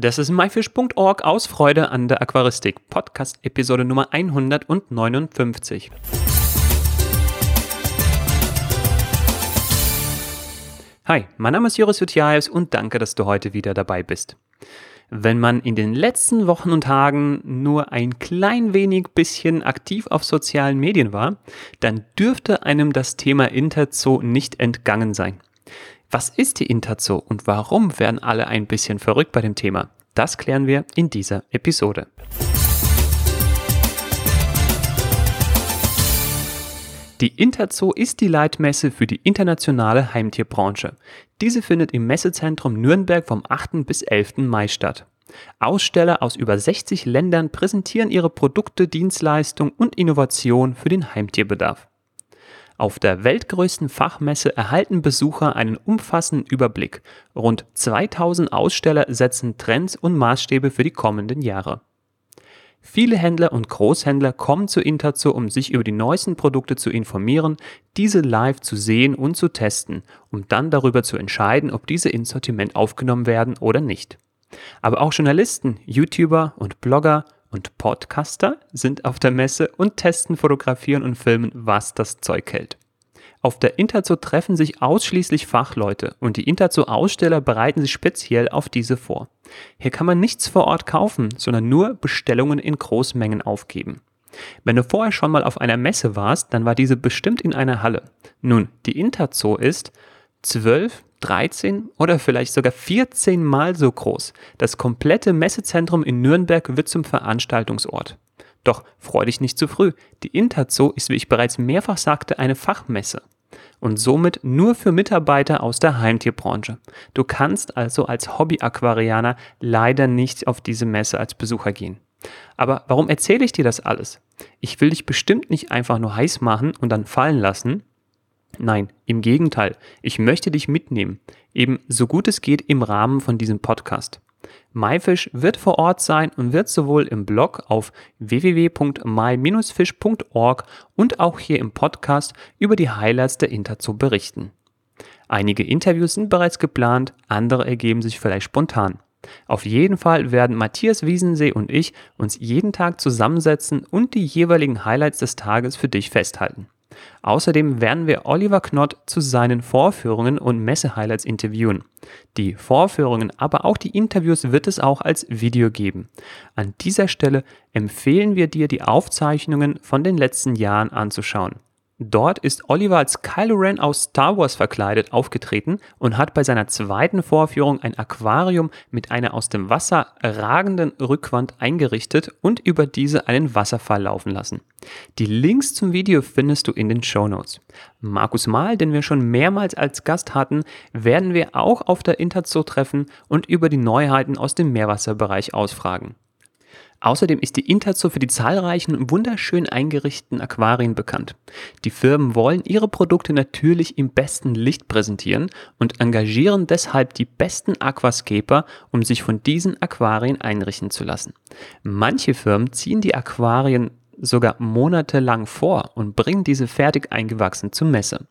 Das ist myfish.org aus Freude an der Aquaristik, Podcast Episode Nummer 159. Hi, mein Name ist Joris Jutjaevs und danke, dass du heute wieder dabei bist. Wenn man in den letzten Wochen und Tagen nur ein klein wenig bisschen aktiv auf sozialen Medien war, dann dürfte einem das Thema Interzoo nicht entgangen sein. Was ist die Interzoo und warum werden alle ein bisschen verrückt bei dem Thema? Das klären wir in dieser Episode. Die Interzoo ist die Leitmesse für die internationale Heimtierbranche. Diese findet im Messezentrum Nürnberg vom 8. bis 11. Mai statt. Aussteller aus über 60 Ländern präsentieren ihre Produkte, Dienstleistungen und Innovation für den Heimtierbedarf. Auf der weltgrößten Fachmesse erhalten Besucher einen umfassenden Überblick. Rund 2000 Aussteller setzen Trends und Maßstäbe für die kommenden Jahre. Viele Händler und Großhändler kommen zu Interzo, um sich über die neuesten Produkte zu informieren, diese live zu sehen und zu testen, um dann darüber zu entscheiden, ob diese ins Sortiment aufgenommen werden oder nicht. Aber auch Journalisten, YouTuber und Blogger und Podcaster sind auf der Messe und testen, fotografieren und filmen, was das Zeug hält. Auf der Interzo treffen sich ausschließlich Fachleute und die Interzo-Aussteller bereiten sich speziell auf diese vor. Hier kann man nichts vor Ort kaufen, sondern nur Bestellungen in Großmengen aufgeben. Wenn du vorher schon mal auf einer Messe warst, dann war diese bestimmt in einer Halle. Nun, die Interzoo ist 12 13 oder vielleicht sogar 14 Mal so groß. Das komplette Messezentrum in Nürnberg wird zum Veranstaltungsort. Doch freu dich nicht zu früh. Die Interzoo ist, wie ich bereits mehrfach sagte, eine Fachmesse und somit nur für Mitarbeiter aus der Heimtierbranche. Du kannst also als Hobby-Aquarianer leider nicht auf diese Messe als Besucher gehen. Aber warum erzähle ich dir das alles? Ich will dich bestimmt nicht einfach nur heiß machen und dann fallen lassen, Nein, im Gegenteil, ich möchte dich mitnehmen, eben so gut es geht im Rahmen von diesem Podcast. MyFish wird vor Ort sein und wird sowohl im Blog auf www.my-fish.org und auch hier im Podcast über die Highlights der Interzoo berichten. Einige Interviews sind bereits geplant, andere ergeben sich vielleicht spontan. Auf jeden Fall werden Matthias Wiesensee und ich uns jeden Tag zusammensetzen und die jeweiligen Highlights des Tages für dich festhalten. Außerdem werden wir Oliver Knott zu seinen Vorführungen und Messe-Highlights interviewen. Die Vorführungen, aber auch die Interviews wird es auch als Video geben. An dieser Stelle empfehlen wir dir, die Aufzeichnungen von den letzten Jahren anzuschauen. Dort ist Oliver als Kylo Ren aus Star Wars verkleidet aufgetreten und hat bei seiner zweiten Vorführung ein Aquarium mit einer aus dem Wasser ragenden Rückwand eingerichtet und über diese einen Wasserfall laufen lassen. Die Links zum Video findest du in den Show Notes. Markus Mahl, den wir schon mehrmals als Gast hatten, werden wir auch auf der Interzoo treffen und über die Neuheiten aus dem Meerwasserbereich ausfragen. Außerdem ist die Interzoo für die zahlreichen wunderschön eingerichteten Aquarien bekannt. Die Firmen wollen ihre Produkte natürlich im besten Licht präsentieren und engagieren deshalb die besten Aquascaper, um sich von diesen Aquarien einrichten zu lassen. Manche Firmen ziehen die Aquarien sogar monatelang vor und bringen diese fertig eingewachsen zur Messe.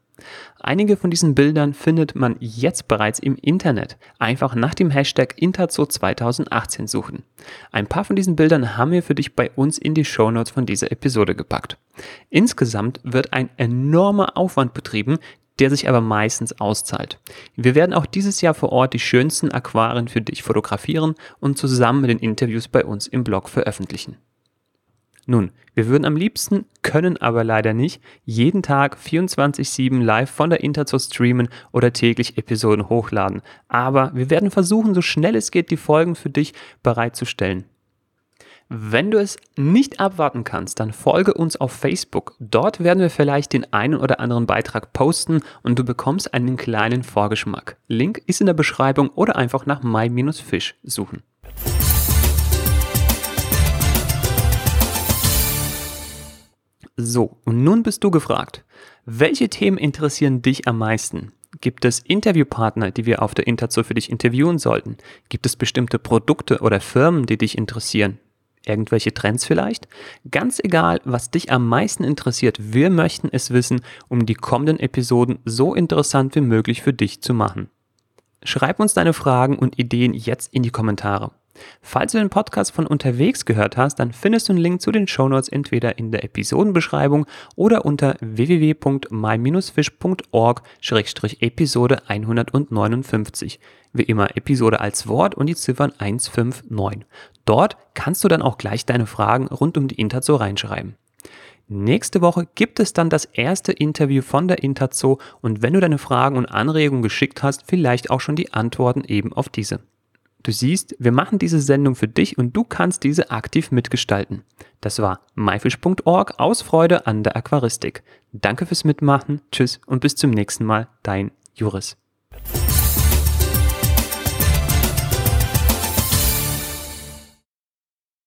Einige von diesen Bildern findet man jetzt bereits im Internet. Einfach nach dem Hashtag Interzo 2018 suchen. Ein paar von diesen Bildern haben wir für dich bei uns in die Shownotes von dieser Episode gepackt. Insgesamt wird ein enormer Aufwand betrieben, der sich aber meistens auszahlt. Wir werden auch dieses Jahr vor Ort die schönsten Aquarien für dich fotografieren und zusammen mit den Interviews bei uns im Blog veröffentlichen. Nun, wir würden am liebsten, können aber leider nicht, jeden Tag 24-7 live von der Interzoo streamen oder täglich Episoden hochladen. Aber wir werden versuchen, so schnell es geht, die Folgen für dich bereitzustellen. Wenn du es nicht abwarten kannst, dann folge uns auf Facebook. Dort werden wir vielleicht den einen oder anderen Beitrag posten und du bekommst einen kleinen Vorgeschmack. Link ist in der Beschreibung oder einfach nach my-fish suchen. So, und nun bist du gefragt. Welche Themen interessieren dich am meisten? Gibt es Interviewpartner, die wir auf der Interzoo für dich interviewen sollten? Gibt es bestimmte Produkte oder Firmen, die dich interessieren? Irgendwelche Trends vielleicht? Ganz egal, was dich am meisten interessiert, wir möchten es wissen, um die kommenden Episoden so interessant wie möglich für dich zu machen. Schreib uns deine Fragen und Ideen jetzt in die Kommentare. Falls du den Podcast von unterwegs gehört hast, dann findest du einen Link zu den Shownotes entweder in der Episodenbeschreibung oder unter www.my-fish.org-episode 159. Wie immer Episode als Wort und die Ziffern 159. Dort kannst du dann auch gleich deine Fragen rund um die Interzo reinschreiben. Nächste Woche gibt es dann das erste Interview von der Interzo und wenn du deine Fragen und Anregungen geschickt hast, vielleicht auch schon die Antworten eben auf diese. Du siehst, wir machen diese Sendung für dich und du kannst diese aktiv mitgestalten. Das war myfish.org aus Freude an der Aquaristik. Danke fürs Mitmachen, tschüss und bis zum nächsten Mal, dein Juris.